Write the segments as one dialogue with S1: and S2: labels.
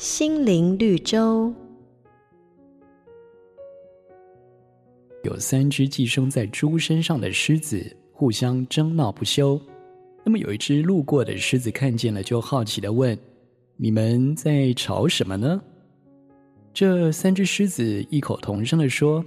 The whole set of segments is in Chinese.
S1: 心灵绿洲。
S2: 有三只寄生在猪身上的狮子互相争闹不休。那么有一只路过的狮子看见了，就好奇的问：“你们在吵什么呢？”这三只狮子异口同声的说：“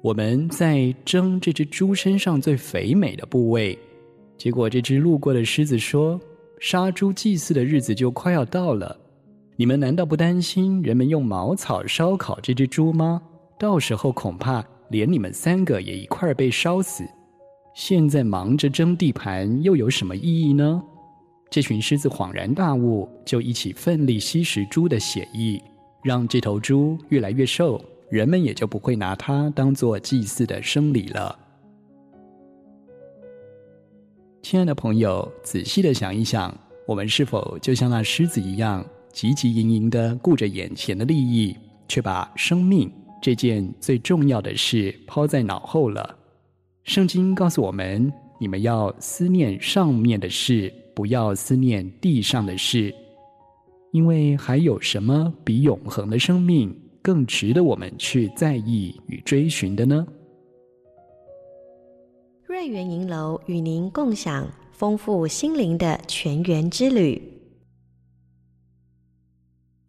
S2: 我们在争这只猪身上最肥美的部位。”结果这只路过的狮子说：“杀猪祭祀的日子就快要到了，你们难道不担心人们用茅草烧烤这只猪吗？到时候恐怕……”连你们三个也一块儿被烧死，现在忙着争地盘又有什么意义呢？这群狮子恍然大悟，就一起奋力吸食猪的血液，让这头猪越来越瘦，人们也就不会拿它当做祭祀的生礼了。亲爱的朋友，仔细的想一想，我们是否就像那狮子一样，汲汲营营的顾着眼前的利益，却把生命，这件最重要的事抛在脑后了。圣经告诉我们：你们要思念上面的事，不要思念地上的事，因为还有什么比永恒的生命更值得我们去在意与追寻的呢？
S1: 瑞园银楼与您共享丰富心灵的泉源之旅。